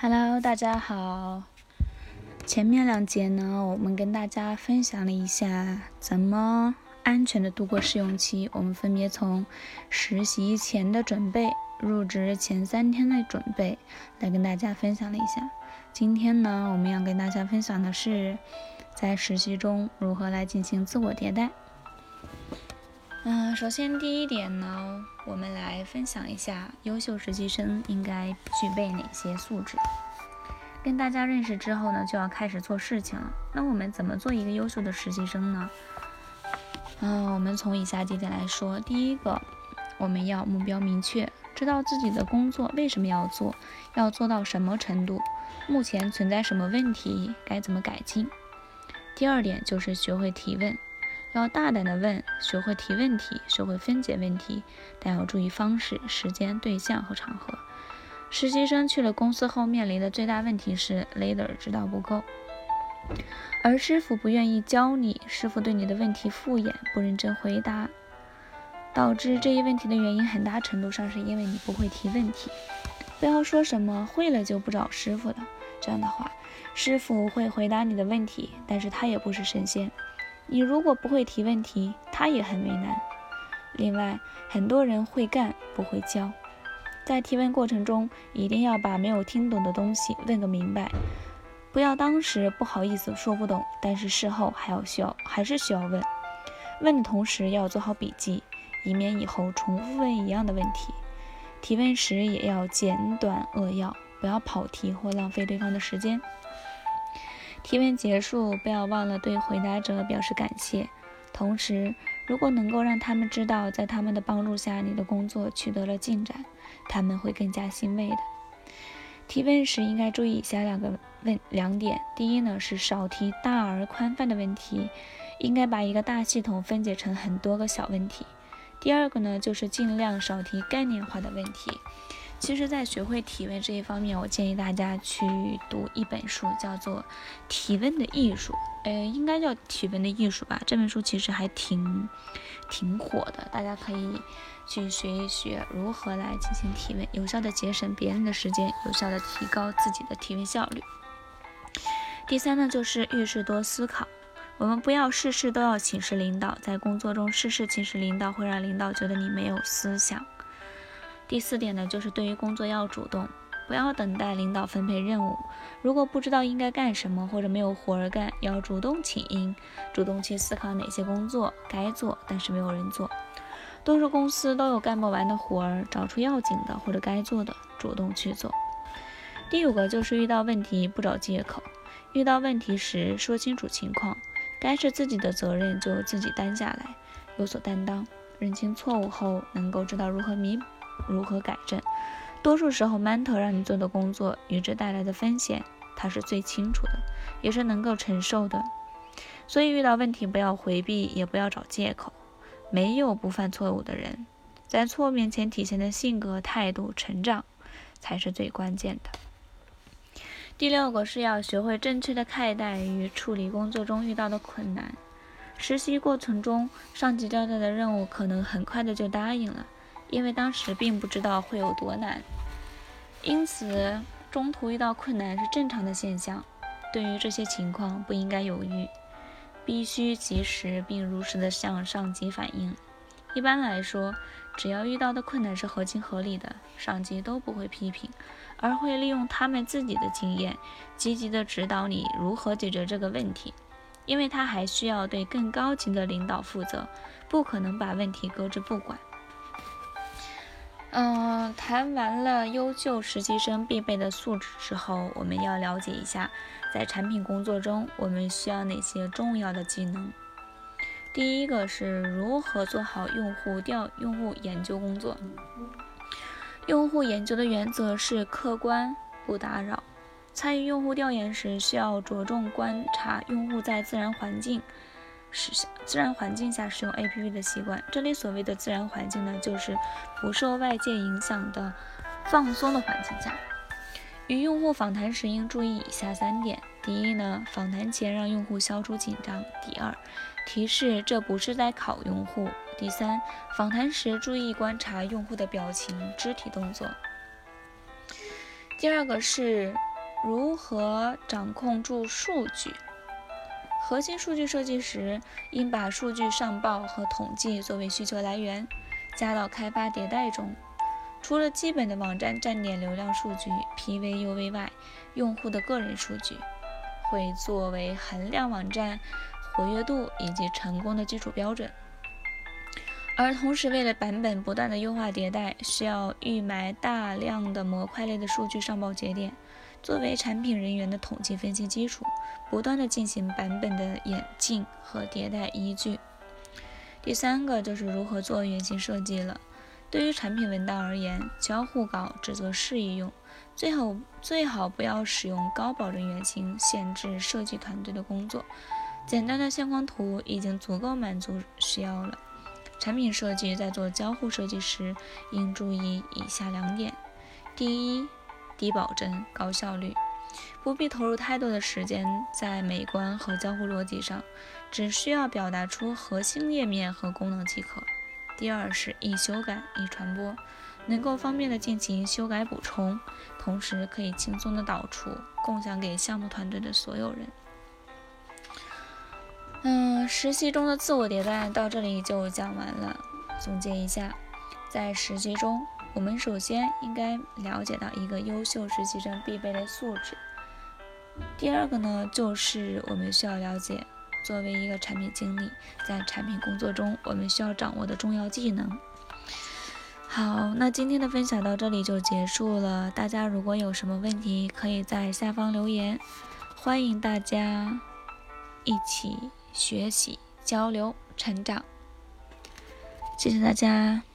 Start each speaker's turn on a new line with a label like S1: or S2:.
S1: Hello，大家好。前面两节呢，我们跟大家分享了一下怎么安全的度过试用期。我们分别从实习前的准备、入职前三天的准备来跟大家分享了一下。今天呢，我们要跟大家分享的是在实习中如何来进行自我迭代。嗯，首先第一点呢，我们来分享一下优秀实习生应该具备哪些素质。跟大家认识之后呢，就要开始做事情了。那我们怎么做一个优秀的实习生呢？嗯，我们从以下几点来说。第一个，我们要目标明确，知道自己的工作为什么要做，要做到什么程度，目前存在什么问题，该怎么改进。第二点就是学会提问。要大胆的问，学会提问题，学会分解问题，但要注意方式、时间、对象和场合。实习生去了公司后面临的最大问题是 leader 指导不够，而师傅不愿意教你，师傅对你的问题敷衍，不认真回答，导致这一问题的原因很大程度上是因为你不会提问题。不要说什么会了就不找师傅了，这样的话，师傅会回答你的问题，但是他也不是神仙。你如果不会提问题，他也很为难。另外，很多人会干不会教，在提问过程中一定要把没有听懂的东西问个明白，不要当时不好意思说不懂，但是事后还要需要还是需要问。问的同时要做好笔记，以免以后重复问一样的问题。提问时也要简短扼要，不要跑题或浪费对方的时间。提问结束，不要忘了对回答者表示感谢。同时，如果能够让他们知道，在他们的帮助下，你的工作取得了进展，他们会更加欣慰的。提问时应该注意以下两个问两点：第一呢，是少提大而宽泛的问题，应该把一个大系统分解成很多个小问题；第二个呢，就是尽量少提概念化的问题。其实，在学会提问这一方面，我建议大家去读一本书，叫做《提问的艺术》，呃，应该叫《提问的艺术》吧。这本书其实还挺挺火的，大家可以去学一学如何来进行提问，有效的节省别人的时间，有效的提高自己的提问效率。第三呢，就是遇事多思考，我们不要事事都要请示领导，在工作中事事请示领导，会让领导觉得你没有思想。第四点呢，就是对于工作要主动，不要等待领导分配任务。如果不知道应该干什么，或者没有活儿干，要主动请缨，主动去思考哪些工作该做，但是没有人做。多数公司都有干不完的活儿，找出要紧的或者该做的，主动去做。第五个就是遇到问题不找借口，遇到问题时说清楚情况，该是自己的责任就自己担下来，有所担当。认清错误后，能够知道如何弥补。如何改正？多数时候，mentor 让你做的工作与之带来的风险，他是最清楚的，也是能够承受的。所以，遇到问题不要回避，也不要找借口。没有不犯错误的人，在错面前体现的性格、态度、成长，才是最关键的。第六个是要学会正确的看待与处理工作中遇到的困难。实习过程中，上级交代的任务，可能很快的就答应了。因为当时并不知道会有多难，因此中途遇到困难是正常的现象。对于这些情况，不应该犹豫，必须及时并如实的向上级反映。一般来说，只要遇到的困难是合情合理的，上级都不会批评，而会利用他们自己的经验，积极的指导你如何解决这个问题。因为他还需要对更高级的领导负责，不可能把问题搁置不管。嗯，谈完了优秀实习生必备的素质之后，我们要了解一下，在产品工作中我们需要哪些重要的技能。第一个是如何做好用户调用户研究工作。用户研究的原则是客观不打扰。参与用户调研时，需要着重观察用户在自然环境。使自然环境下使用 APP 的习惯。这里所谓的自然环境呢，就是不受外界影响的放松的环境下。与用户访谈时应注意以下三点：第一呢，访谈前让用户消除紧张；第二，提示这不是在考用户；第三，访谈时注意观察用户的表情、肢体动作。第二个是如何掌控住数据？核心数据设计时，应把数据上报和统计作为需求来源，加到开发迭代中。除了基本的网站站点流量数据 （PV/UV） 外，用户的个人数据会作为衡量网站活跃度以及成功的基础标准。而同时，为了版本不断的优化迭代，需要预埋大量的模块类的数据上报节点，作为产品人员的统计分析基础，不断的进行版本的演进和迭代依据。第三个就是如何做原型设计了。对于产品文档而言，交互稿只做示意用，最好最好不要使用高保真原型，限制设计团队的工作。简单的线框图已经足够满足需要了。产品设计在做交互设计时，应注意以下两点：第一，低保真高效率，不必投入太多的时间在美观和交互逻辑上，只需要表达出核心页面和功能即可。第二是易修改、易传播，能够方便的进行修改补充，同时可以轻松的导出，共享给项目团队的所有人。嗯，实习中的自我迭代到这里就讲完了。总结一下，在实习中，我们首先应该了解到一个优秀实习生必备的素质。第二个呢，就是我们需要了解，作为一个产品经理，在产品工作中我们需要掌握的重要技能。好，那今天的分享到这里就结束了。大家如果有什么问题，可以在下方留言，欢迎大家一起。学习、交流、成长，谢谢大家。